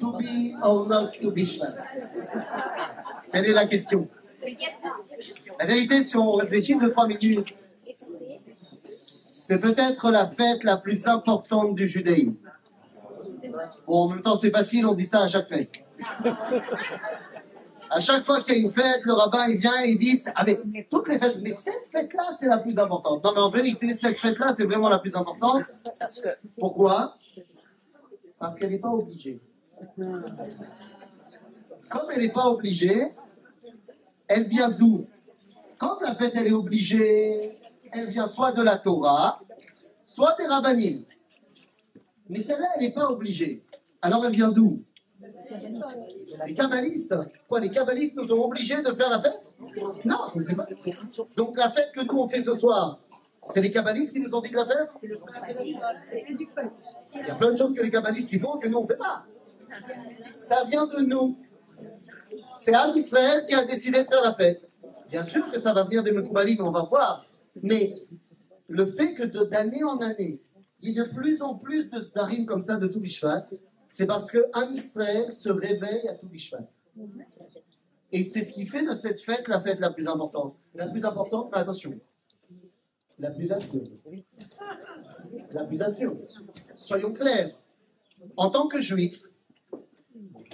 To be or not to be Shvat Quelle est la question? La vérité, si on réfléchit deux, trois minutes, c'est peut-être la fête la plus importante du judaïsme. Bon, en même temps, c'est facile, on dit ça à chaque fête. À chaque fois qu'il y a une fête, le rabbin il vient et il dit avec toutes les fêtes, mais cette fête-là, c'est la plus importante. Non, mais en vérité, cette fête-là, c'est vraiment la plus importante. Pourquoi? Parce qu'elle n'est pas obligée. Comme elle n'est pas obligée, elle vient d'où? Quand la fête, elle est obligée, elle vient soit de la Torah, soit des rabbinim. Mais celle-là, elle n'est pas obligée. Alors elle vient d'où? Les kabbalistes. Quoi, les kabbalistes nous ont obligés de faire la fête? Non, pas. Donc la fête que nous on fait ce soir, c'est les kabbalistes qui nous ont dit de la faire Il y a plein de choses que les kabbalistes qui font que nous on ne fait pas. Ça vient de nous. C'est Am Israël qui a décidé de faire la fête. Bien sûr que ça va venir des Mekoubalim, on va voir. Mais le fait que d'année en année, il y ait de plus en plus de Sdarim comme ça de tout c'est parce que Am Israël se réveille à tout Et c'est ce qui fait de cette fête la fête la plus importante. La plus importante, mais attention, la plus absurde. La plus absurde. Soyons clairs. En tant que juif,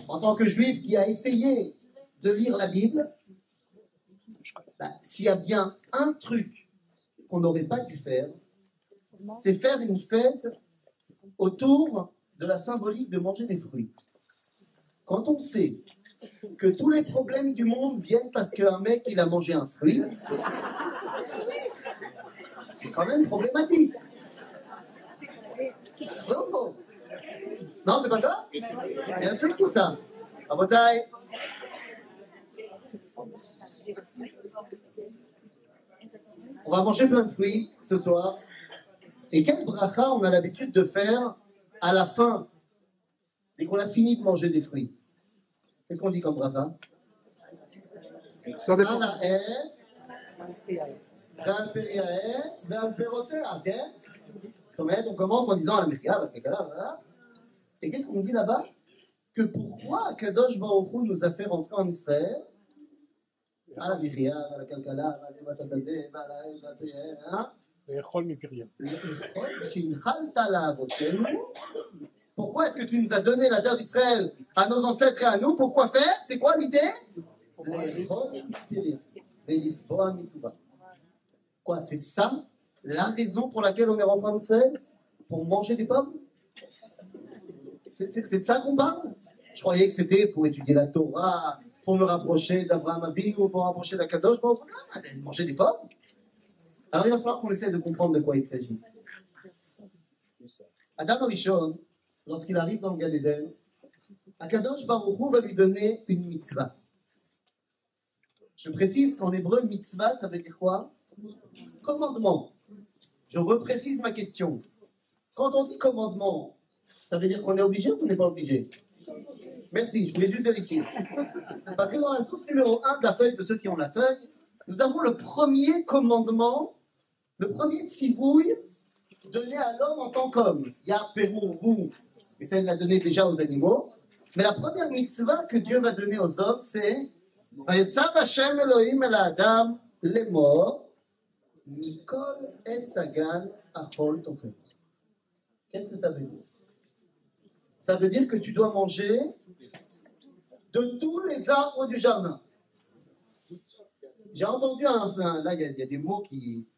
en tant que juif qui a essayé de lire la Bible, bah, s'il y a bien un truc qu'on n'aurait pas dû faire, c'est faire une fête autour de la symbolique de manger des fruits. Quand on sait que tous les problèmes du monde viennent parce qu'un mec, il a mangé un fruit, c'est quand même problématique. Non, non c'est pas ça Bien sûr que ça. À votre taille. On va manger plein de fruits ce soir. Et quel bracha on a l'habitude de faire à la fin, dès qu'on a fini de manger des fruits? Qu'est-ce qu'on dit comme bracha? on commence en disant Et qu'est-ce qu'on dit là-bas Que pourquoi Kadosh Baruch nous a fait rentrer en Israël על המחיה, ועל הכלכלה, ועל ליבת השדה, ועל האש והפריה. לאכול מפריה. שהנחלת לאבותינו, pourquoi est-ce que tu nous as donné la terre d'Israël à nos ancêtres et à nous Pourquoi faire C'est quoi l'idée C'est ça la raison pour laquelle on est en Israël Pour manger des pommes? C'est de ça qu'on parle? Je croyais que c'était pour étudier la Torah, pour me rapprocher d'Abraham Abin ou pour me rapprocher d'Akadosh, pour manger des pommes. Alors il va falloir qu'on essaie de comprendre de quoi il s'agit. Adam Arishon, lorsqu'il arrive dans le Gan Eden, Akadosh Baruch va lui donner une mitzvah. Je précise qu'en hébreu, mitzvah, ça veut dire quoi? Commandement. Je reprécise ma question. Quand on dit commandement, ça veut dire qu'on est obligé ou qu'on n'est pas obligé? Merci, je voulais juste vérifier. Parce que dans la source numéro 1 de la feuille de ceux qui ont la feuille, nous avons le premier commandement, le premier tsibouille donné à l'homme en tant qu'homme. Ya Pérou, vous, et ça il l'a donné déjà aux animaux. Mais la première mitzvah que Dieu va donner aux hommes, c'est Adam lemor mikol et sagan achol Qu'est-ce que ça veut dire? Ça veut dire que tu dois manger de tous les arbres du jardin. J'ai entendu un, là il y, a des mots qui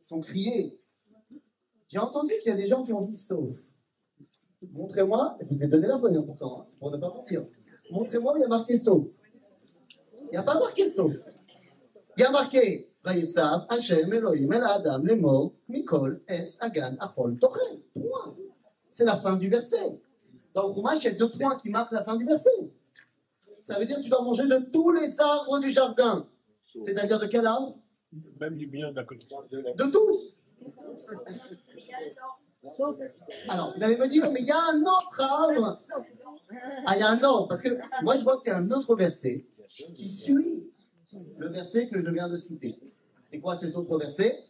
sont criés. J'ai entendu qu'il y a des gens qui ont dit sauf. Montrez-moi, je vous ai donné la feuille pourtant, hein, pour ne pas mentir. Montrez-moi il y a marqué sauf. Il n'y a pas marqué sauf. Il y a marqué C'est la fin du verset. Dans le Chumash, il y a deux points qui marquent la fin du verset. Ça veut dire que tu dois manger de tous les arbres du jardin. C'est-à-dire de quel arbre Même du bien de De tous. Alors, vous allez me dire, mais il y a un autre arbre. Ah, il y a un autre. Parce que moi, je vois qu'il y a un autre verset qui suit le verset que je viens de citer. Quoi cet autre verset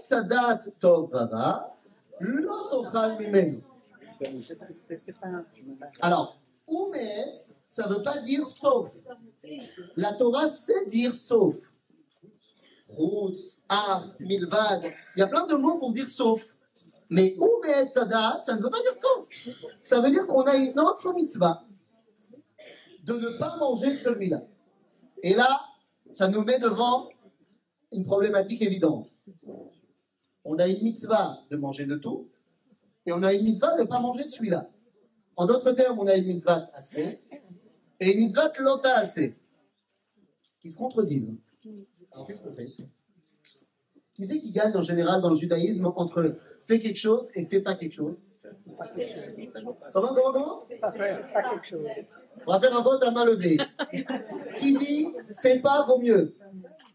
sadat tovava. Alors, Oumet, ça ne veut pas dire sauf. La Torah sait dire sauf. Routz, Ar, Milvad, il y a plein de mots pour dire sauf. Mais Sadat, ça ne veut pas dire sauf. Ça veut dire qu'on a une autre mitzvah de ne pas manger celui-là. Et là, ça nous met devant une problématique évidente. On a une mitzvah de manger de tout, et on a une mitzvah de ne pas manger celui-là. En d'autres termes, on a une mitzvah assez et une mitzvah lota assez, qui se contredisent. Alors qu'est-ce qu'on fait? Qui c'est qui gagne en général dans le judaïsme entre fait quelque chose et fait pas quelque chose? Comment, comment, comment? Pas quelque chose. On va faire un vote à main levée. Qui dit fais pas vaut mieux?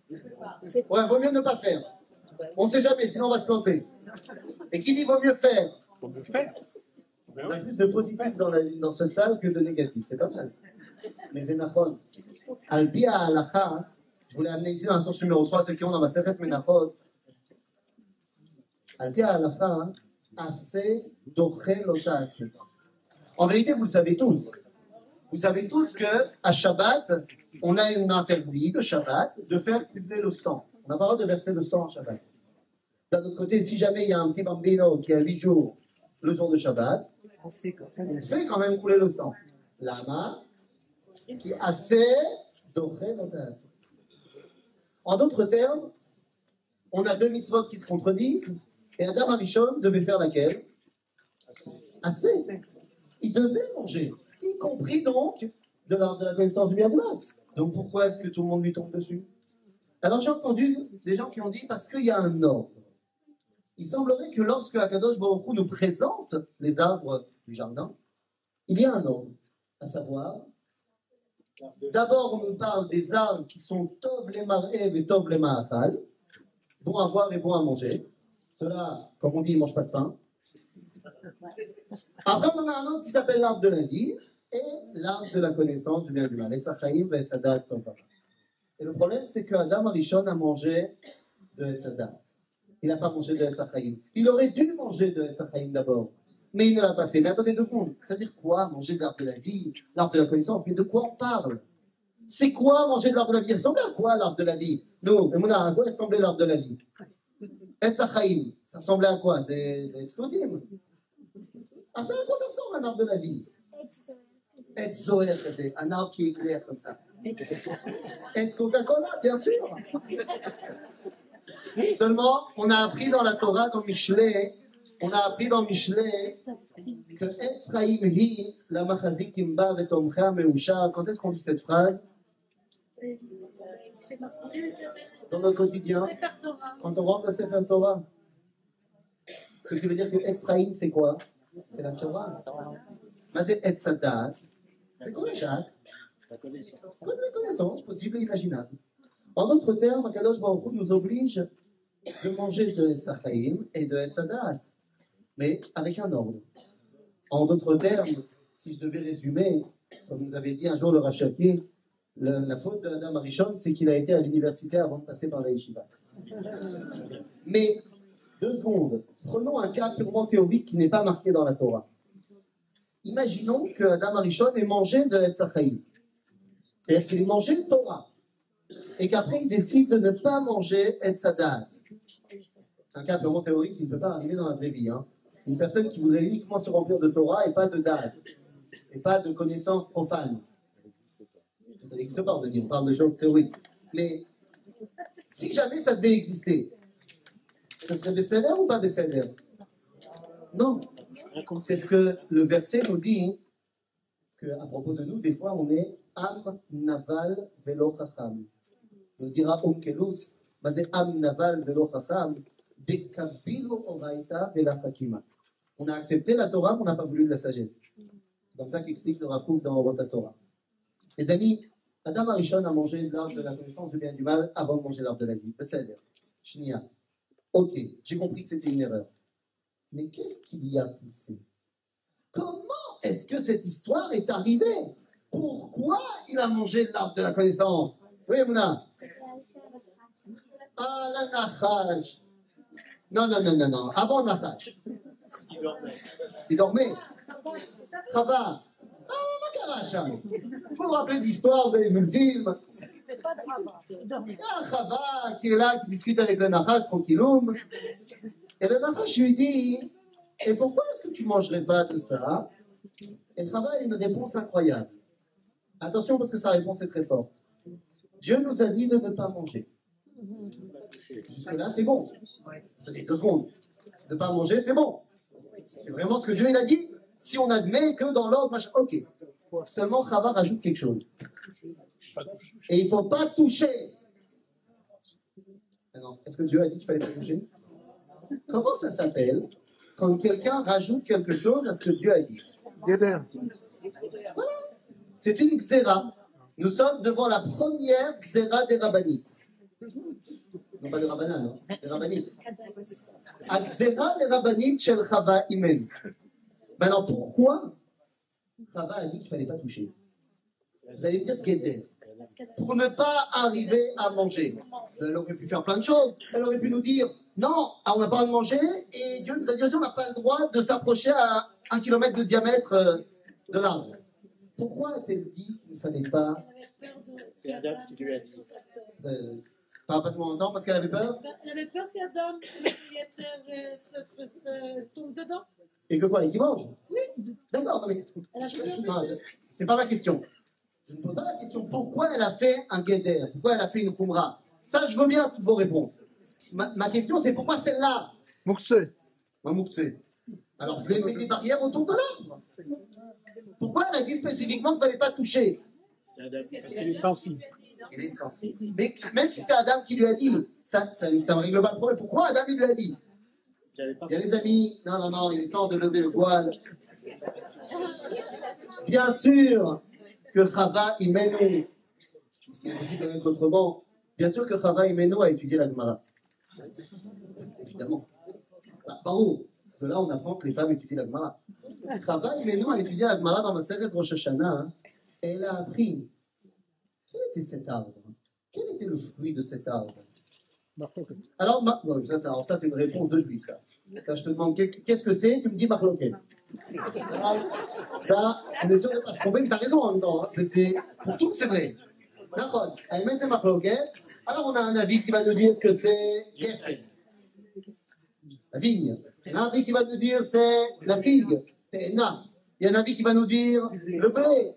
Ouais, vaut mieux ne pas faire. On ne sait jamais, sinon on va se planter. Et qui dit vaut mieux faire On peut faire. On a plus de positifs dans, la, dans cette salle que de négatifs. C'est pas mal. Mais Zenachon, Alpi à Alacha, hein. je voulais amener ici dans la source numéro 3, ceux qui ont dans ma Sefet Menachot. Alpi à Alacha, hein, assez lota assez. En vérité, vous le savez tous. Vous savez tous que à Shabbat, on a un interdit de Shabbat de faire couler le sang. On n'a pas le droit de verser le sang à Shabbat. D'un autre côté, si jamais il y a un petit bambino qui a 8 jours le jour de Shabbat, On fait quand même couler le sang. Lama, qui assez assez. En d'autres termes, on a deux mitzvot qui se contredisent, et Adam Arishon devait faire laquelle? Assez. Il devait manger, y compris donc de la, de la connaissance du bien du mal. Donc pourquoi est-ce que tout le monde lui tombe dessus? Alors j'ai entendu des gens qui ont dit parce qu'il y a un ordre. Il semblerait que lorsque Akadosh Baruch nous présente les arbres du jardin, il y a un ordre, à savoir, d'abord on nous parle des arbres qui sont Tov les et Tov les ma'achal, bons à voir et bons à manger. Cela, comme on dit, ne mangent pas de pain. Après, on a un autre qui s'appelle l'arbre de la vie et l'arbre de la connaissance du bien et du mal. Et le problème, c'est que Adam Arishon a mangé de Etzadat. Il n'a pas mangé de Etzachaim. Il aurait dû manger de Etzachaim d'abord. Mais il ne l'a pas fait. Mais attendez deux secondes. Ça veut dire quoi, manger de l'arbre de la vie, l'arbre de la connaissance? Mais de quoi on parle? C'est quoi manger de l'arbre de la vie? Il ressemble à quoi l'arbre de la vie? Nous, à quoi ressemblait l'arbre de la vie? Etzachaim, ça ressemblait à quoi? C'est Etzkodim. Ah, ça, à quoi ça ressemble un arbre de la vie? Etzoer, c'est un arbre qui éclaire comme ça. Et Coca-Cola, bien sûr. Seulement, on a appris dans la Torah, dans Michelet, on a appris dans Michelet que Etz Chaim Hi, la machazik imba vetomcha meusha. Quand est-ce qu'on dit cette phrase? Dans notre quotidien Quand on rentre à Sefer Torah. Ce qui veut dire que Etz Chaim, c'est quoi? C'est la Torah. Mais c'est Etz La date Bonne connaissance, possible et imaginable. En d'autres termes, Kadosh Baruch nous oblige de manger de Etzachaim et de Etzadat, mais avec un ordre. En d'autres termes, si je devais résumer, comme vous avez dit un jour le Rachaki, la, la faute de Adam Arishon, c'est qu'il a été à l'université avant de passer par la yeshiva. Mais, deux secondes, prenons un cas purement théorique qui n'est pas marqué dans la Torah. Imaginons que Adam Arishon ait mangé de Etzachaim. C'est-à-dire qu'il ait mangé le Torah. Et qu'après, il décide de ne pas manger Etzadat. Un cas purement théorique qui ne peut pas arriver dans la vraie vie. hein. Une personne qui voudrait uniquement se remplir de Torah et pas de date. Et pas de connaissances profanes. Ça n'existe pas, on dire, on parle de choses théoriques. Mais si jamais ça devait exister, ce serait Besséder ou pas Besséder Non. C'est ce que le verset nous dit, que à propos de nous, des fois, on est Am Naval Velo Chacham. Dira mais c'est Am Naval Velo Chacham, Dekabilu Oraita Vela. On a accepté la Torah, mais on n'a pas voulu de la sagesse. C'est comme ça qu'explique le Rav dans Rota Torah. Les amis, Adam Arishon a mangé l'arbre de la connaissance du bien et du mal avant de manger l'arbre de la vie. Ok, j'ai compris que c'était une erreur. Mais qu'est-ce qui l'y a poussé? Comment est-ce que cette histoire est arrivée? Pourquoi il a mangé de l'arbre de la connaissance? Oui, Mouna Ah, la Nachash Non, non, non, non, non. Avant Nachash. Il dormait. Il dormait. Chava. Ah, ma caracha. Vous vous rappelez de l'histoire, vous avez vu le film Il y a un Chava qui est là, qui discute avec le Nachash tranquilloum. Et le Nachash lui dit Et pourquoi est-ce que tu ne mangerais pas de ça? Et a une réponse incroyable. Attention parce que sa réponse est très forte. Dieu nous a dit de ne pas manger. Jusque-là, c'est bon. Attendez deux secondes. De ne pas manger, c'est bon. C'est vraiment ce que Dieu il a dit. Si on admet que dans l'ordre, ok. Seulement, Chava rajoute quelque chose. Et il ne faut pas toucher. Est-ce que Dieu a dit qu'il fallait pas toucher? Comment ça s'appelle quand quelqu'un rajoute quelque chose à ce que Dieu a dit? Guéder. C'est une xéra. Nous sommes devant la première xéra des rabbinites. Non pas des rabbanan, hein, des rabbinites. Xéra des rabbinites shel Chava imen. Maintenant, pourquoi Chava a dit qu'il ne fallait pas toucher? Vous allez me dire Guéder. Pour ne pas arriver à manger. Elle aurait pu faire plein de choses. Elle aurait pu nous dire non, ah, on n'a pas le droit de manger et Dieu nous a dit aussi on n'a pas le droit de s'approcher à un kilomètre de diamètre euh, de l'arbre. Pourquoi a-t-elle dit qu'il ne fallait pas C'est Adam qui lui a dit. euh, pas pas tout temps parce qu'elle avait peur Elle avait peur qu'Adam, euh, se, se tombe dedans. et que quoi Et qu'il mange D'accord, non, mais c'est pas ma question. Je ne pose pas la question pourquoi elle a fait un guéder, pourquoi elle a fait une kumra? Ça, je veux bien toutes vos réponses. Ma, ma question, c'est pourquoi celle-là? Moukse. Mamoukse. Alors, je vais mettre des barrières autour de l'arbre. Pourquoi elle a dit spécifiquement qu'il ne fallait pas toucher? C'est Adam. Parce qu'il est sensible. Il est sensible. Mais même si c'est Adam qui lui a dit, ça, ça, ça ne règle pas le problème. Pourquoi Adam il lui a dit? Il y a les amis, non, non, non, il est temps de lever le voile. Bien sûr que Chava Imenu, ce qui est de mettre autrement, bien sûr que Chava Imenu a étudié la Gemara. Évidemment. Bah, Baruch, de là on apprend que les femmes étudient la Gemara. Chava Imenu a étudié la Gemara dans la série de Rosh Hashanah, hein, elle a appris. Quel était cet arbre? Quel était le fruit de cet arbre? Alors, ma- ça, c'est une réponse de juif, ça. Ça, je te demande qu'est- qu'est-ce que c'est, tu me dis marloquet. Ça, on est sûr de pas se tromper, mais t'as raison en même temps. hein. C'est- pour tout, c'est vrai. D'accord. Elle c'est. Alors, on a un avis qui va nous dire que c'est Geffen. La vigne. Un avis qui va nous dire c'est la figue. Téna. Il y a un avis qui va nous dire le blé.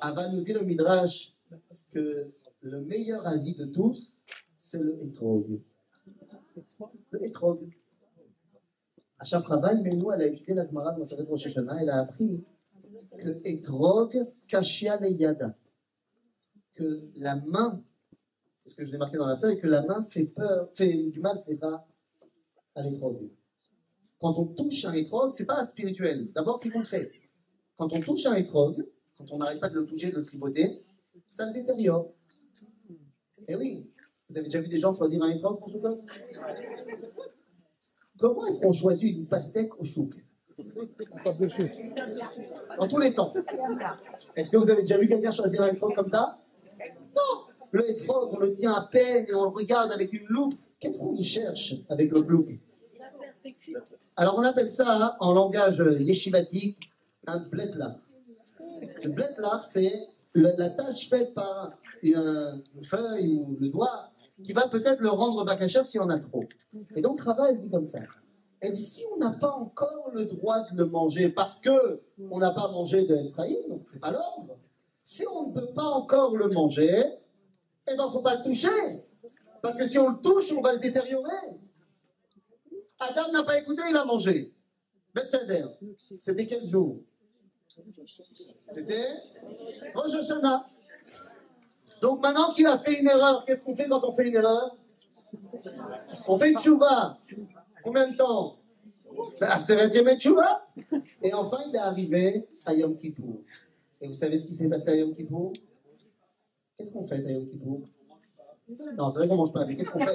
Ah, va nous dire le Midrash que le meilleur avis de tous, c'est le Etrog. Le Etrog. Elle a étudié la Gemara dans sa Rosh Hashanah, elle a appris que Etrog yada. Que la main, c'est ce que je l'ai marqué dans la feuille, que la main fait peur, fait du mal, c'est pas à l'Etrog. Quand on touche un Etrog, c'est pas spirituel. D'abord, c'est concret. Quand on touche un Etrog, quand on n'arrête pas de le toucher, de le tripoter, ça le détériore. Eh oui, vous avez déjà vu des gens choisir un étrog pour Sukkot Comment est-ce qu'on choisit une pastèque au chouk? Dans tous les sens. Est-ce que vous avez déjà vu quelqu'un choisir un étrog comme ça? Non Le étrog, on le tient à peine et on le regarde avec une loupe. Qu'est-ce qu'on y cherche avec le loupe. Alors on appelle ça hein, en langage yeshivatique un bletlar. Le bletlar, c'est la tâche faite par une feuille ou le doigt qui va peut-être le rendre bakacher si on a trop. Et donc Rava, elle dit comme ça. Elle dit si on n'a pas encore le droit de le manger parce que on n'a pas mangé de Etzraïm, donc c'est pas l'ordre. Si on ne peut pas encore le manger, eh ben faut pas le toucher. Parce que si on le touche, on va le détériorer. Adam n'a pas écouté, il a mangé. Bethsader. C'était quel jour? C'était Rosh Hashanah. Donc maintenant qu'il a fait une erreur, qu'est-ce qu'on fait quand on fait une erreur? On fait une chouva. Combien de temps? Chouva. Et enfin, il est arrivé à Yom Kippour. Et vous savez ce qui s'est passé à Yom Kippour? Qu'est-ce qu'on fait à Yom Kippour? Non, c'est vrai qu'on mange pas, mais qu'est-ce qu'on fait?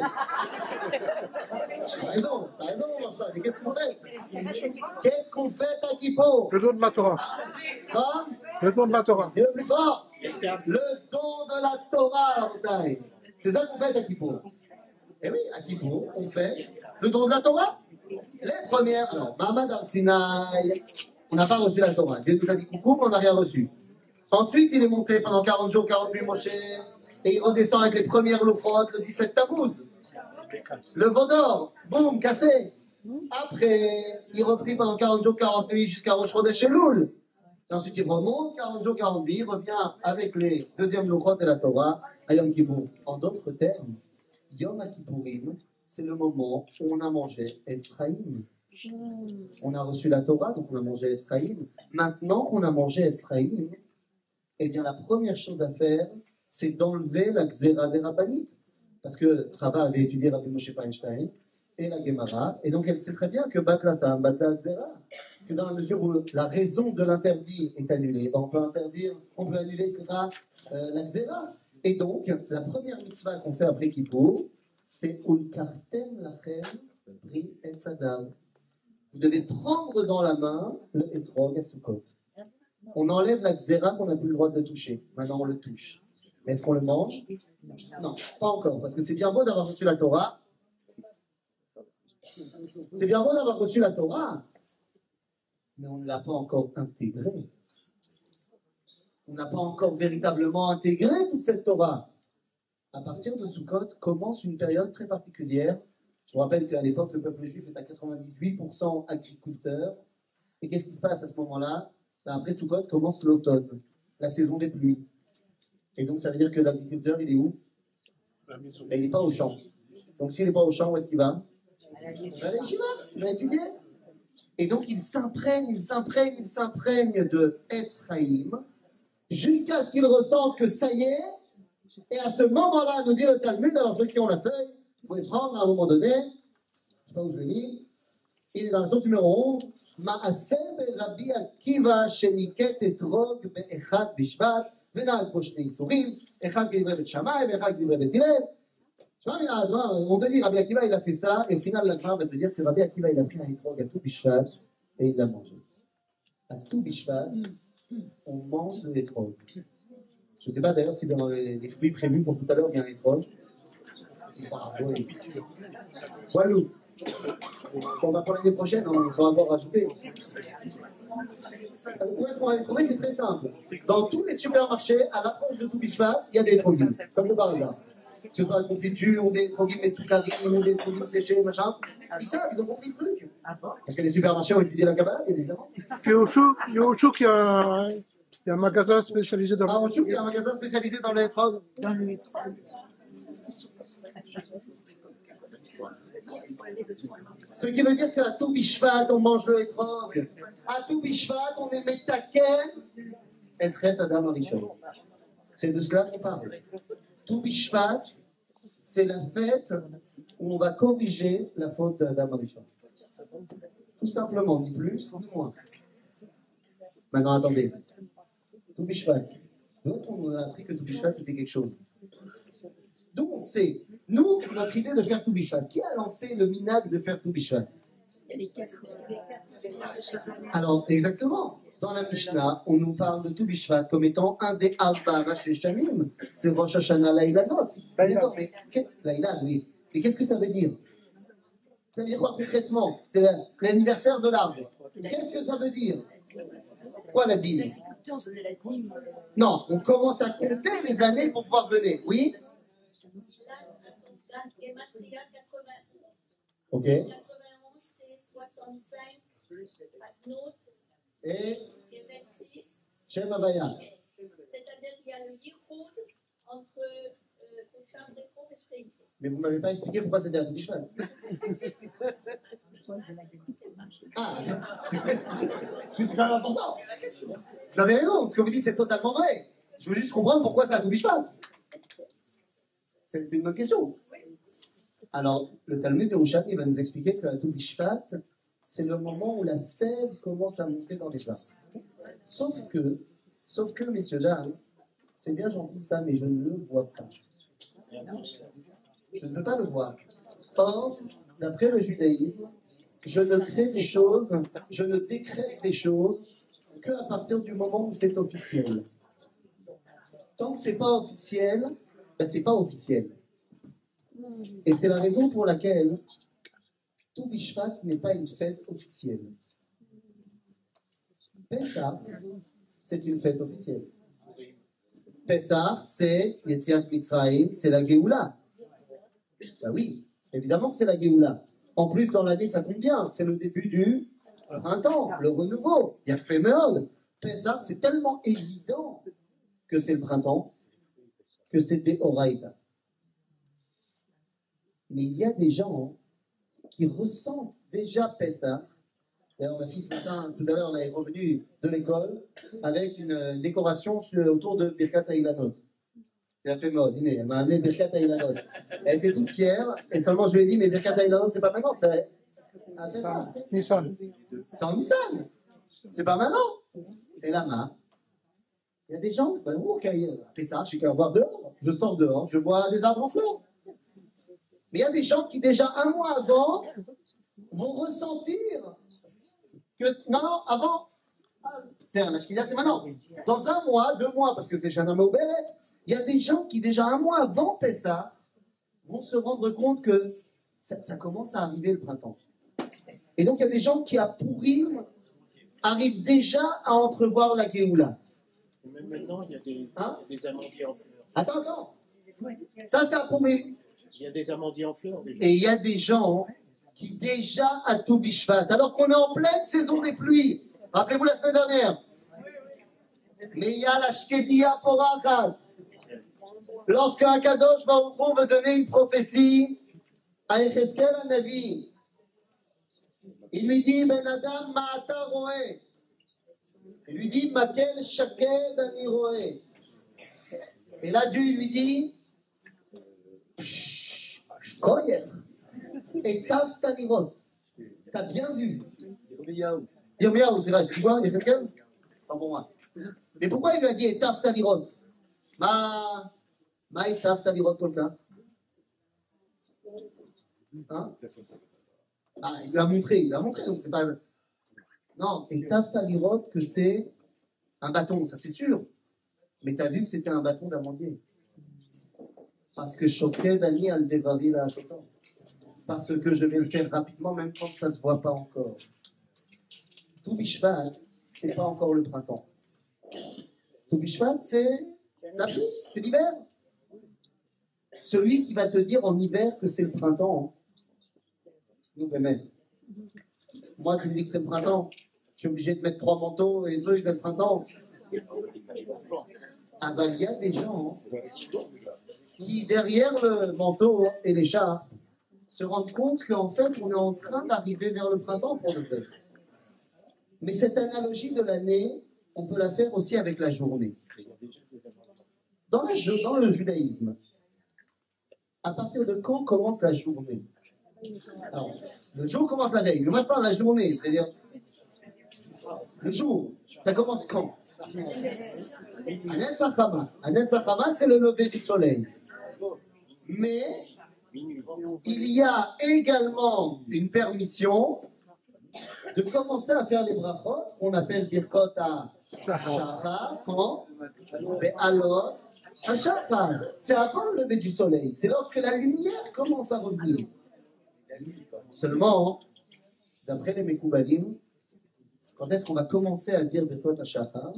T'as raison, t'as raison, on mange pas, mais qu'est-ce qu'on fait? Qu'est-ce qu'on fait à Kippour? Le don de la Torah. Quoi? Le don de la Torah. Dis le plus fort Le don de la Torah. C'est ça qu'on fait à Kippour. Eh oui, à Kippour, on fait le don de la Torah. Les premières, alors, Mahamad Arsinaï, on n'a pas reçu la Torah. Dieu nous a dit coucou, mais on n'a rien reçu. Ensuite, il est monté pendant 40 jours, 40 nuits, Moshe, et il redescend avec les premières louchotes le 17 Tammuz. Le veau d'or, boum, cassé. Après, il reprit pendant 40 jours, 40 nuits jusqu'à Rosh Chodesh Elul. Et ensuite, il remonte 40 jours, 40 nuits, il revient avec les deuxièmes louchotes et la Torah à Yom Kippour. En d'autres termes, Yom Kippourim, c'est le moment où on a mangé Ephraim. On a reçu la Torah, donc on a mangé Ephraim. Maintenant qu'on a mangé Ephraim, eh bien la première chose à faire, c'est d'enlever la Xéra des Rabbanites. Parce que Chava avait étudié Rabbi Moshe Feinstein et la Gemara, et donc elle sait très bien que Batlata, Batla Xéra, que dans la mesure où la raison de l'interdit est annulée, on peut interdire, on peut annuler etc., euh, la Xéra. Et donc, la première mitzvah qu'on fait après Kippour, c'est Ulkartem Lachem Bri El Sadam. Vous devez prendre dans la main le Etrog à Sukkot. On enlève la Xéra qu'on n'a plus le droit de toucher. Maintenant, on le touche. Mais est-ce qu'on le mange? Non, pas encore. Parce que c'est bien beau d'avoir reçu la Torah. C'est bien beau d'avoir reçu la Torah. Mais on ne l'a pas encore intégrée. On n'a pas encore véritablement intégré toute cette Torah. À partir de Sukkot commence une période très particulière. Je vous rappelle qu'à l'époque, le peuple juif est à 98% agriculteur. Et qu'est-ce qui se passe à ce moment-là? Ben, Après Sukkot commence l'automne, la saison des pluies. Et donc, ça veut dire que l'agriculteur, il est où? Ben, Il n'est pas au champ. Donc, s'il n'est pas au champ, où est-ce qu'il va? Il va à l'Yeshiva, il va étudier. Et donc, il s'imprègne, il s'imprègne, il s'imprègne de Etzraïm jusqu'à ce qu'il ressente que ça y est. Et à ce moment-là, nous dit le Talmud, alors ceux qui ont la feuille, vous pouvez prendre à un moment donné, je ne sais pas où je l'ai mis, il est dans la source numéro 11, מעשה ברבי עקיבא שניקט אתרוג באחד בשבט ונהג בו שני איסורים, אחד כדברי בית שמאי ואחד כדברי בית הלל. ah, on te dit, Rabbi Akiva, il a fait ça, et au final, la va te dire que Rabbi Akiva, il a pris un étrange à tout bichval et il l'a mangé. À tout bichval, on mange de l'étrange. Je ne sais pas d'ailleurs si dans les, fruits prévus pour tout à l'heure, il y a un étrange. Walou. On va pour l'année prochaine, on va encore rajouter. Où est-ce qu'on va les C'est très simple. Dans tous les supermarchés, à l'approche de tout bichval, il y a des produits, comme par hasard. Que ce soit la confiture, ou des produits mesoukarim, ou des produits séchés, machin. Ils savent, ils ont compris le truc. Parce que les supermarchés ont étudié la bien évidemment. Puis au chouk, il y a au chouk, il y a un, il y a un magasin spécialisé dans Ah, Chouk, il y a un magasin spécialisé dans les. Dans le Ce qui veut dire qu'à tout Bishvat, on mange le étrog. À tout Bishvat, on est metaken et traite Adam Arishon. C'est de cela qu'on parle. Tout Bishvat, c'est la fête où on va corriger la faute d'Adam. Tout simplement, ni plus, ni moins. Maintenant, attendez. Tout Bishvat. Nous, on a appris que tout Bishvat, c'était quelque chose. D'où on sait, nous, notre idée de faire tout Bishvat. Qui a lancé le minag de faire tout Bishvat Alors, exactement. Dans la Mishnah, on nous parle de tout Bishvat comme étant un des Alba Shamim. C'est Rosh Hashanah. D'accord, mais Laïla, oui. Mais qu'est-ce que ça veut dire? Ça veut dire quoi concrètement? C'est la- l'anniversaire de l'arbre. Qu'est-ce que ça veut dire? Quoi la dîme? Non, on commence à compter les années pour pouvoir donner. Oui? Gematria 91. Ok. 91, c'est 65 plus Patnaud, Et et 26. Shem Havaya. C'est-à-dire qu'il y a le Yichud entre euh, Koucham Rekho et Shreim. Mais vous ne m'avez pas expliqué pourquoi c'était un tout Bishvat. Ah, c'est quand même important. Vous avez raison, ce que vous dites c'est totalement vrai. Je veux juste comprendre pourquoi c'est tout Bishvat. C'est c'est une bonne question. Alors, le Talmud de Roucham, il va nous expliquer que Bishvat, c'est le moment où la sève commence à monter dans les vins. Sauf que, sauf que, messieurs, dames, c'est bien gentil ça, mais je ne le vois pas. Je ne peux pas le voir. Or, d'après le judaïsme, je ne crée des choses, je ne décrète des choses qu'à partir du moment où c'est officiel. Tant que c'est pas officiel, ben c'est pas officiel. Et c'est la raison pour laquelle tout Bishvat n'est pas une fête officielle. Pessah, c'est une fête officielle. Pessah, c'est c'est la Géoula. Ben oui, évidemment que c'est la Géoula. En plus, dans l'année, ça compte bien. C'est le début du printemps, le renouveau. Il y a Féméol. Pessah, c'est tellement évident que c'est le printemps, que c'était Oraïta. Mais il y a des gens qui ressentent déjà Pessah. D'ailleurs, ma fille, ce matin, tout à l'heure, elle est revenue de l'école avec une décoration sur- autour de Birkat Haïlanot. Elle a fait mode, dîner. Elle m'a amené Birkat Haïlanot. Elle était toute fière, et seulement je lui ai dit, mais Birkat Haïlanot, c'est pas maintenant, c'est à. Nissan. C'est en Nissan. C'est pas maintenant. Et là-bas, il y a des gens, ben, oh, ok, Pessah, je suis qu'à voir dehors. Je sors dehors, je vois des arbres en fleurs. Mais il y a des gens qui, déjà un mois avant, vont ressentir que. Non, non, avant. ah, C'est un c'est maintenant. Dans un mois, deux mois, parce que c'est Shana Mauberet, il y a des gens qui, déjà un mois avant Pessah, vont se rendre compte que ça, ça commence à arriver le printemps. Et donc, il y a des gens qui, à Pourim, arrivent déjà à entrevoir la Géoula. Même maintenant, il y a des, Hein des amandiers en fleurs. Attends, attends. Ça, c'est à Pourim. Il y a des amandiers en fleurs. Et il y a des gens qui déjà à alors qu'on est en pleine saison des pluies. Rappelez-vous la semaine dernière. Mais il y a la Shkedia. Lorsque Akadosh Baruch Hu veut donner une prophétie à Echeskel Navi, il lui dit Ben Adam Ma'ata Roé. Il lui dit Makel Shaked Ani Roé. Et là, Dieu lui dit T'as bien vu. Yirmiyahu, c'est vrai, tu vois, Yecheskel Pas pour moi. Mais pourquoi il lui a dit Et Tav Tanirot Ma. Ma et Tav Tanirot ça Hein Ah, il lui a montré, il lui a montré, donc c'est pas. Non, et Tav Tanirot que c'est un bâton, ça c'est sûr. Mais t'as vu que c'était un bâton d'amandier. Parce que Choquet Dani al Choquet. Parce que je vais le faire rapidement, même quand ça ne se voit pas encore. Tout Bishvat, c'est pas encore le printemps. Tout Bishvat, c'est c'est l'hiver. Celui qui va te dire en hiver que c'est le printemps, hein. nous, même. Moi, tu dis que c'est le printemps. Je suis obligé de mettre trois manteaux et deux, c'est le printemps. Ah bah, il y a des gens qui, derrière le manteau et l'écharpe, se rendent compte qu'en fait, on est en train d'arriver vers le printemps pour le vrai. Mais cette analogie de l'année, on peut la faire aussi avec la journée. Dans, le judaïsme, à partir de quand commence la journée? Le jour commence la veille. Moi, je parle de la journée, c'est-à-dire le jour. Ça commence quand? Anet Sachama. Anet Sachama, c'est le lever du soleil. Mais il y a également une permission de commencer à faire les brachot qu'on appelle birkot à shachar, quand alors, à c'est avant le lever du soleil, c'est lorsque la lumière commence à revenir. Seulement, d'après les Mekoubalim, quand est-ce qu'on va commencer à dire birkot à shachar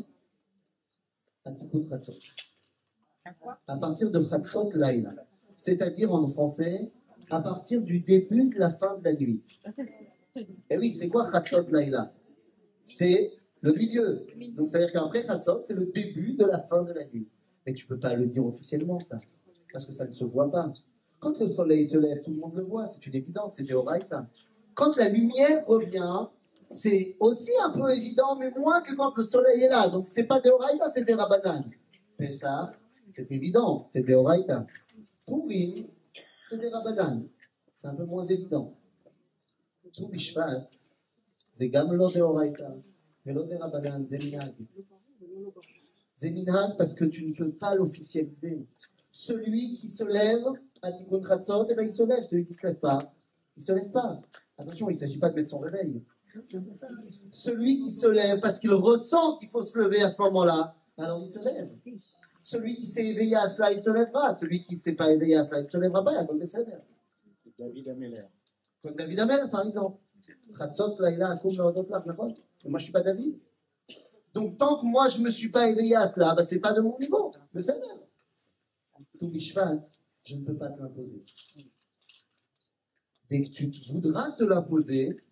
À partir de Chatzot. Laïla c'est-à-dire en français, à partir du début de la fin de la nuit. Et oui, c'est quoi Khatsot Laïla C'est le milieu. Donc, ça veut dire qu'après Khatsot, c'est le début de la fin de la nuit. Mais tu peux pas le dire officiellement, ça, parce que ça ne se voit pas. Quand le soleil se lève, tout le monde le voit, c'est une évidence, c'est Deoraita. Quand la lumière revient, c'est aussi un peu évident, mais moins que quand le soleil est là. Donc, c'est pas Deoraita, c'est des Rabanan. Mais ça, c'est évident, c'est Deoraita. Purim, c'est des Rabbanan. C'est un peu moins évident. Tout Bishvat, de Oraita, mais lo de Rabbanan, c'est Minhag. C'est Minhag parce que tu ne peux pas l'officialiser. Celui qui se lève à Tikkun Chatzot, eh ben, il se lève. Celui qui ne se lève pas, il ne se lève pas. Attention, il ne s'agit pas de mettre son réveil. Celui qui se lève parce qu'il ressent qu'il faut se lever à ce moment-là, alors il se lève. Celui qui s'est éveillé à cela, il se lèvera. Celui qui ne s'est pas éveillé à cela, il ne se lèvera pas. Il y a comme. David Ameller. Comme David Amel, par exemple. Mais Moi, je ne suis pas David. Donc, tant que moi, je ne me suis pas éveillé à cela, bah, ce n'est pas de mon niveau. Tout Bishvat, je ne peux pas te l'imposer. Dès que tu voudras te l'imposer,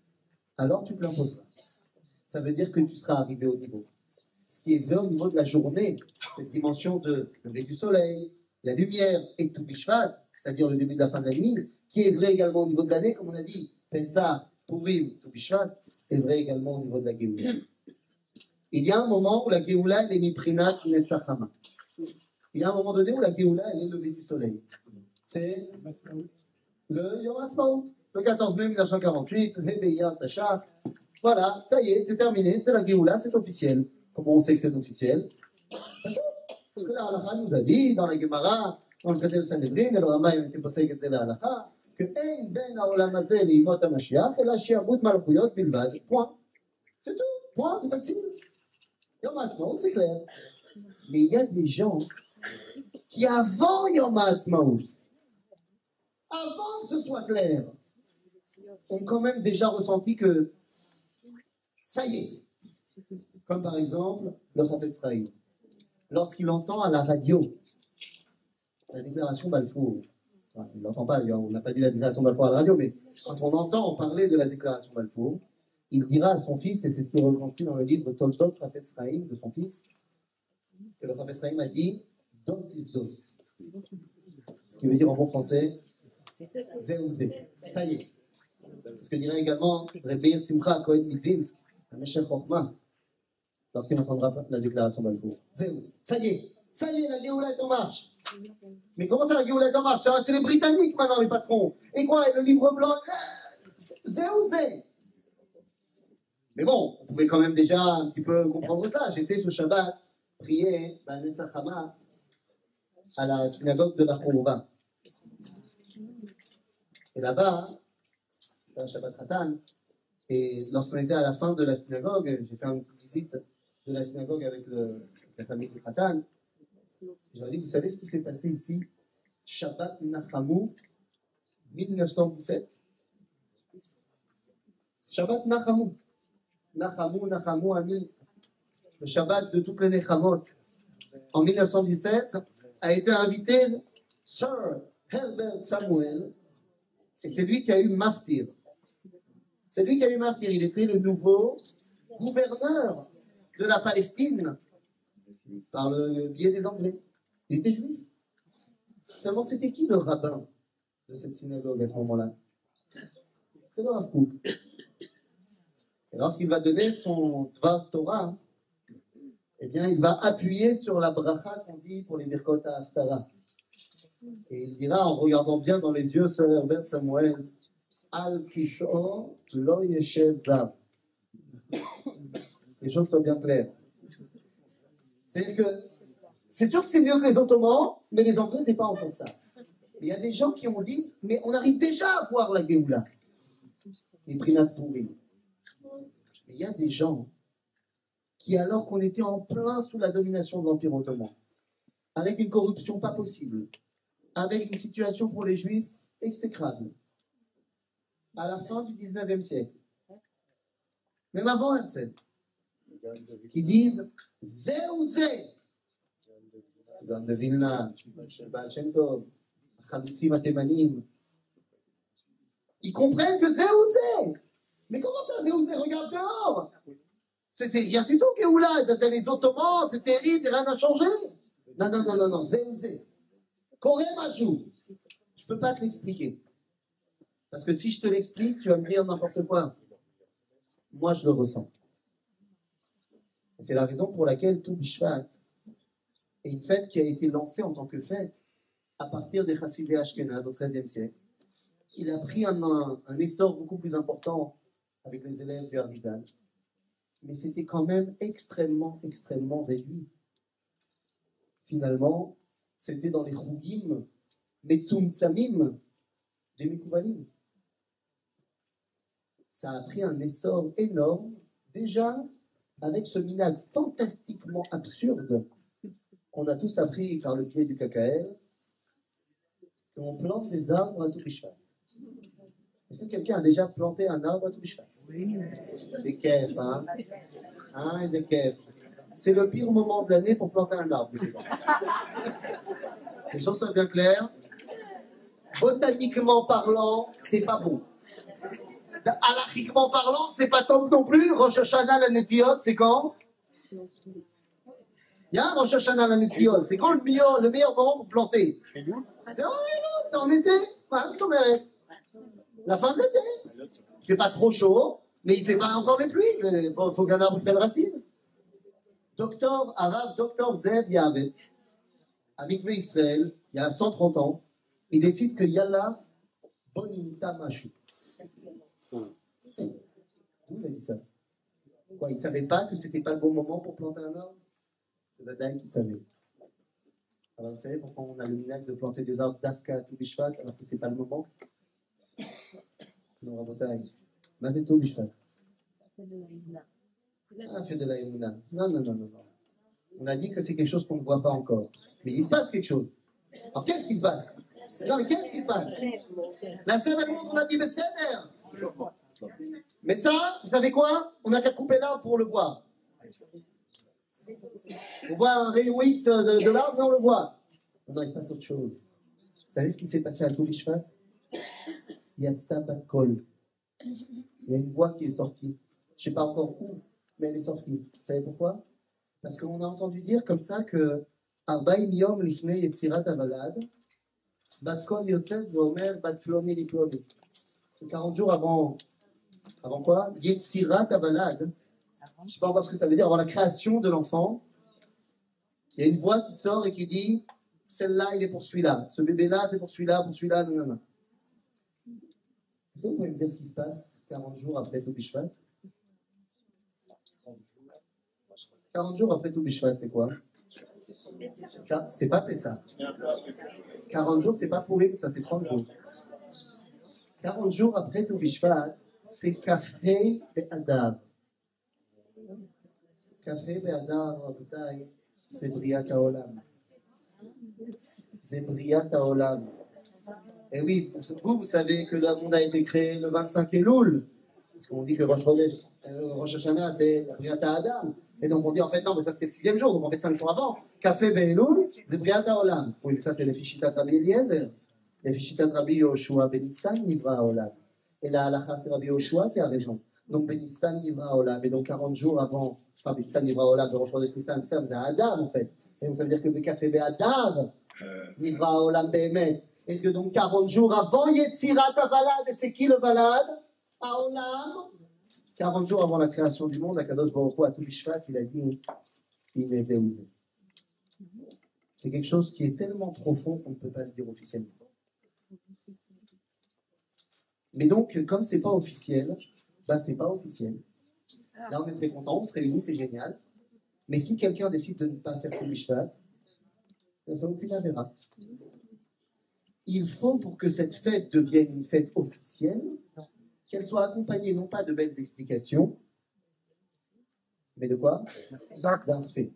alors tu te l'imposeras. Ça veut dire que tu seras arrivé au niveau. Ce qui est vrai au niveau de la journée, cette dimension de lever du soleil, la lumière et tout Bishvat, c'est-à-dire le début de la fin de la nuit, qui est vrai également au niveau de l'année, comme on a dit, Pessah, Purim, tout Bishvat, est vrai également au niveau de la Géoula. Il y a un moment où la Géoula, elle est miprinat netzachama. Il y a un moment donné où la Géoula, elle est levée du soleil. C'est le Yom le 14 mai 1948, le Be'iyar Tachar. Voilà, ça y est, c'est terminé, c'est la Géoula, c'est officiel. Comment on sait que c'est officiel Parce que la halakha nous a dit dans la Gemara, dans le traité de Sanhedrin, et le Rama il était posé que c'est la halakha, que אין בין העולם הזה לימות המשיח, אלא שיעבוד מלכויות בלבד, point. C'est tout, point, c'est facile. Yom Ha'atzmaut, c'est clair. Mais il y a des gens qui, avant Yom Ha'atzmaut, avant que ce soit clair, ont quand même déjà ressenti que ça y est. comme par exemple le Chafetz Chaim. Lorsqu'il entend à la radio la déclaration Balfour, il n'entend pas, on n'a pas dit la déclaration Balfour à la radio, mais quand on entend parler de la déclaration Balfour, il dira à son fils, et c'est ce qui est reconstruit dans le livre Toldot Chafetz Chaim de son fils, que le Chafetz Chaim a dit Dos is dos. Ce qui veut dire en bon français Zé ou zé. Ça y est. C'est ce que dirait également Rebbeir Simcha Cohen Mitvinsk, un Meshach lorsqu'il entendra la déclaration Balfour. Zéou. Ça y est. Ça y est, la Géoula est en marche. Mais comment ça, la Géoula est en marche? C'est les Britanniques maintenant, les patrons. Et quoi, et le livre blanc? Zéou, zé. Mais bon, on pouvait quand même déjà un petit peu comprendre ça. J'étais ce Shabbat, prier Netzachama, à la synagogue de la Khourouba. Et là-bas, c'était un Shabbat Khatan, et lorsqu'on était à la fin de la synagogue, j'ai fait une petite visite de la synagogue avec la famille du Khatan. Je leur ai dit, vous savez ce qui s'est passé ici? Shabbat Nachamou, 1917. Shabbat Nachamou. Nachamou, Nachamou, ami. Le Shabbat de toutes les Nechamot. En 1917, a été invité Sir Herbert Samuel, c'est lui qui a eu Maftir. C'est lui qui a eu Maftir. Il était le nouveau gouverneur de la Palestine par le biais des Anglais. Il était juif. Seulement, c'était qui le rabbin de cette synagogue à ce moment-là? C'est le Rav. Et lorsqu'il va donner son Tvar Torah, eh bien, il va appuyer sur la bracha qu'on dit pour les Birkot à. Et il dira en regardant bien dans les yeux Sir Herbert Samuel, Al Kisho Lo Yeshev. Les choses soient bien claires. C'est que c'est sûr que c'est mieux que les Ottomans, mais les Anglais, c'est pas encore ça. Il y a des gens qui ont dit, mais on arrive déjà à voir la Géoula. Les Prinat Purim. Mais il y a des gens qui, alors qu'on était en plein sous la domination de l'Empire ottoman, avec une corruption pas possible, avec une situation pour les Juifs exécrable, à la fin du 19e siècle, même avant Herzl, qui disent Zé ou Zé, גם בווילנה, בעל שם טוב, החלוצים התימנים, ils comprennent que Zé ou Zé. Mais comment ça, Zé ou Zé Regarde dehors. C'est c'est rien du tout, Géoula. T'as les Ottomans, c'est terrible, rien n'a changé. Non, non, non, non, non, Zé ou Zé. Corée Majou. Je peux pas te l'expliquer. Parce que si je te l'explique, tu vas me dire n'importe quoi. Moi, je le ressens. C'est la raison pour laquelle tout Bishvat est une fête qui a été lancée en tant que fête à partir des Chassidés Ashkenaz au XIIIe siècle. Il a pris un, essor beaucoup plus important avec les élèves du Harizal. Mais c'était quand même extrêmement, extrêmement réduit. Finalement, c'était dans les Chougim, Metsum Tsamim, des Mekouvalim. Ça a pris un essor énorme, déjà avec ce minag fantastiquement absurde qu'on a tous appris par le biais du KKL, qu'on plante des arbres à Toubishvat. Est-ce que quelqu'un a déjà planté un arbre à Toubishvat Oui. Kef, hein Hein, kef. c'est le pire moment de l'année pour planter un arbre. Les choses sont bien claires. Botaniquement parlant, c'est pas bon. Alachiquement parlant, c'est pas top non plus. Rosh Hashanah, la Netiot, c'est quand? Il y a un Rosh Hashanah, la Netiot. C'est quand le meilleur, le meilleur moment pour planter? C'est nous C'est en été. La fin de l'été. Il fait pas trop chaud, mais il fait pas encore les pluies. Il bon, faut qu'un arbre prenne racine. Docteur Arabe, docteur Zev Yavet, avec Israël, il y a 130 ans, il décide que Yalla Boninta. D'où il a dit ça Quoi, il savait pas que c'était pas le bon moment pour planter un arbre? C'est la dingue qui savait. Alors vous savez pourquoi on a le minage de planter des arbres d'Afka à Toubishvat alors que c'est pas le moment? Non, Rabotai. Mais c'est Toubishvat. Ah, fait de la Emouna. Non, non, non, non, non. On a dit que c'est quelque chose qu'on ne voit pas encore. Mais il se passe quelque chose. Alors qu'est-ce qui se passe? Non, mais qu'est-ce qui se passe? La monte, on a dit, mais c'est Mais ça, vous savez quoi? On n'a qu'à couper l'arbre pour le voir. On voit un rayon X de, l'arbre, on le voit. Non, non, il se passe autre chose. Vous savez ce qui s'est passé à Toubishvat Yatzta Bat Kol. Il y a une voix qui est sortie. Je ne sais pas encore où, mais elle est sortie. Vous savez pourquoi? Parce qu'on a entendu dire comme ça que Yom Yetzirat Avalad, Bat Kol Yotzet Vomer Bat Liploni. 40 jours avant, avant quoi? Yetzirat Avalad. Je ne sais pas encore ce que ça veut dire, avant la création de l'enfant. Il y a une voix qui sort et qui dit celle-là, il est pour celui-là. Ce bébé-là, c'est pour celui-là, pour celui-là, non, non. Est-ce que vous pouvez me dire ce qui se passe 40 jours après Toubishvat 40 jours après Toubishvat, c'est quoi? C'est pas Pessah. 40 jours, c'est pas pourri, ça c'est 30 jours. 40 jours après Toubishvat, c'est Kafrei Be'adar. Kafrei Rabotai, c'est Briat Haolam. C'est Briat Haolam. Et oui, vous, vous savez que le monde a été créé le 25 Elul. Parce qu'on dit que Rosh, euh, Hashanah, c'est la Briat Adam. Et donc on dit en fait non, mais ça c'était le sixième jour, donc en fait cinq jours avant. Café Be'elul, c'est Briat Haolam. Oui, ça c'est les Fishitat Rabbi. Et la halacha c'est Rabbi Yoshua qui a raison. Donc Benissan Nivra Haolam. Et donc 40 jours avant, pas Benissan Nivra Haolam, de Rosh Nissan, ça c'est Adam en fait. Et donc ça veut dire que le Café Be'adar, Nivra Haolam Be'emet. Et que donc 40 jours avant Yetzirat Avalad, et c'est qui le Valad? Haolam 40 jours avant la création du monde, Akadosh Baruch à Toubishvat, il a dit il les a. C'est quelque chose qui est tellement profond qu'on ne peut pas le dire officiellement. Mais donc, comme c'est pas officiel, bah c'est pas officiel. Là, on est très content, on se réunit, c'est génial. Mais si quelqu'un décide de ne pas faire Toubishvat, ça ne fait aucune avéra. Il faut, pour que cette fête devienne une fête officielle, qu'elle soit accompagnée non pas de belles explications, mais de quoi? D'un fait.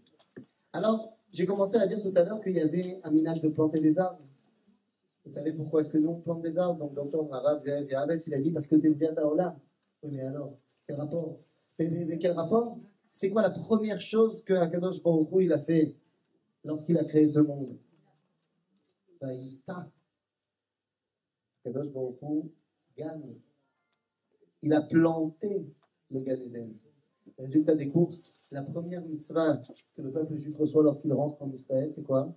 Alors, j'ai commencé à dire tout à l'heure qu'il y avait un minage de planter des arbres. Vous savez pourquoi est-ce que nous on plante des arbres? Donc, docteur Arabe Yahabetz, il a dit parce que c'est bien Taola. Oui, mais alors, quel rapport? Mais, quel rapport? C'est quoi la première chose que Akadosh Baruch a fait lorsqu'il a créé ce monde? Ben, il t'a. Akadosh gagne. Il a planté le Gan Eden. Résultat des courses, la première mitzvah que le peuple juif reçoit lorsqu'il rentre en Israël, c'est quoi?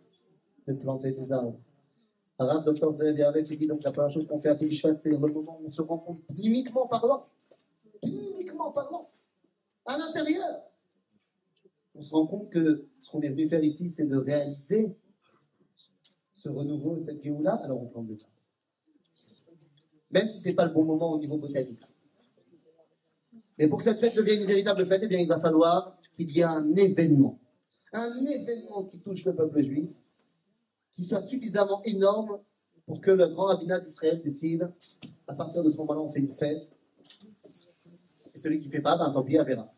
De planter des arbres. Arabe, docteur Zev Yavet, il dit donc la première chose qu'on fait à Toubishvat, c'est le moment où on se rend compte, cliniquement parlant, parlant, à l'intérieur, on se rend compte que ce qu'on est venu faire ici, c'est de réaliser ce renouveau, cette Géoula, alors on plante des arbres. Même si ce n'est pas le bon moment au niveau botanique. Mais pour que cette fête devienne une véritable fête, eh bien, il va falloir qu'il y ait un événement. Un événement qui touche le peuple juif, qui soit suffisamment énorme pour que le grand rabbinat d'Israël décide, à partir de ce moment-là, on fait une fête. Et celui qui ne fait pas, ben, tant pis, on verra.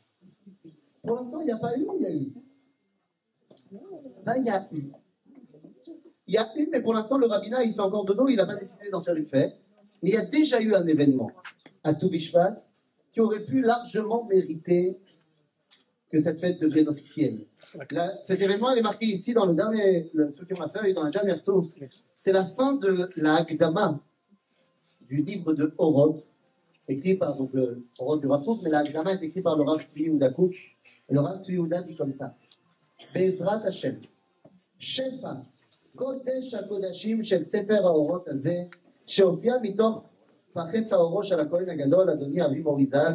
Pour l'instant, il n'y a pas eu il y a eu? Ben, il y a eu. Il y a eu, mais pour l'instant, le rabbinat, il fait encore de dos, il n'a pas décidé d'en faire une fête. Mais il y a déjà eu un événement à Toubishvat qui aurait pu largement mériter que cette fête devienne officielle. La- cet événement il est marqué ici dans le dernier, le, ceux qui ont la feuille, dans la dernière source. C'est la fin de la Hagdama du livre de Horod, écrit par donc, le Horod du Rav Kook, mais la Hagdama est écrit par le Rav Tzvi Yehuda Kook. Et le Rav Tzvi Yehuda dit comme ça Bezrat Hashem, שפע, קודש הקודשים של ספר האורות הזה, שהופיע מתוך פחי טהורו של הכהן הגדול, אדוני אבי מוריזל,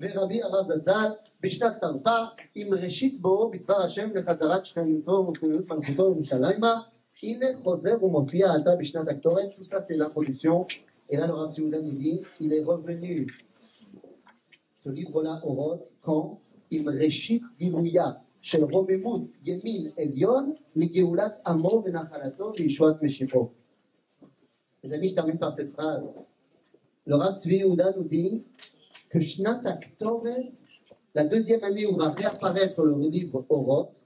ורבי הרב זצ"ל, בשנת תרפ"א, עם ראשית בואו בדבר השם לחזרת שכנותו ופנימיות מלכותו ירושלימה, הנה חוזר ומופיע עתה בשנת הקטורת, tout ça c'est l'introduction, et là le Rav Tzvi nous dit, il est revenu, quand, עם ראשית גילויה של רוממות ימין עליון לגאולת עמו ונחלתו וישועת משיחו. Les amis, je termine par cette phrase. Le Rav Tzvi la deuxième année où va réapparaître le livre Oroth,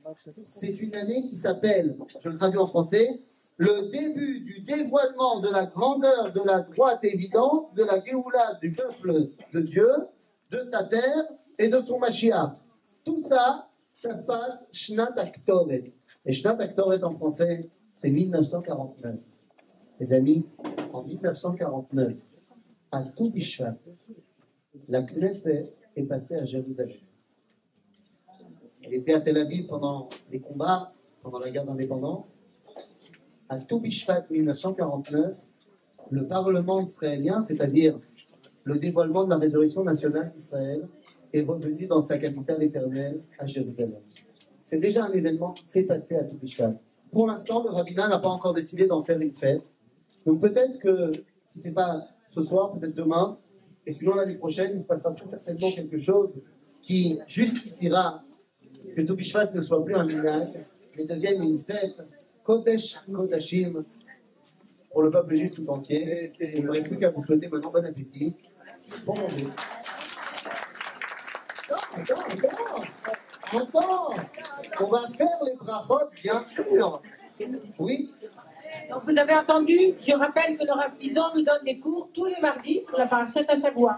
c'est une année qui s'appelle, je le traduis en français, le début du dévoilement de la grandeur de la droite évidente de la Géoula du peuple de Dieu, de sa terre et de son Mashiach. Tout ça, ça se passe Shnat Aktoret. Et Shnat Aktoret en français, c'est 1949. Les amis, en 1949, à tout Bishvat, la Knesset est passée à Jérusalem. Elle était à Tel Aviv pendant les combats, pendant la guerre d'indépendance. À tout Bishvat 1949, le Parlement israélien, c'est-à-dire le dévoilement de la résurrection nationale d'Israël, est revenu dans sa capitale éternelle à Jérusalem. C'est déjà un événement, c'est passé à tout Bishvat. Pour l'instant, le rabbinat n'a pas encore décidé d'en faire une fête. Donc peut-être que si c'est pas ce soir, peut-être demain, et sinon l'année prochaine, il se passera très certainement quelque chose qui justifiera que tout Bishvat ne soit plus un minag, mais devienne une fête Kodesh Kodashim pour le peuple juif tout entier. Et il ne plus qu'à vous souhaiter maintenant bon appétit. Bon manger. Attends, attends, attends, attends. On va faire les brachot, bien sûr. Oui, Donc vous avez entendu, je rappelle que Rav Fison nous donne des cours tous les mardis sur la parachute à Shavua.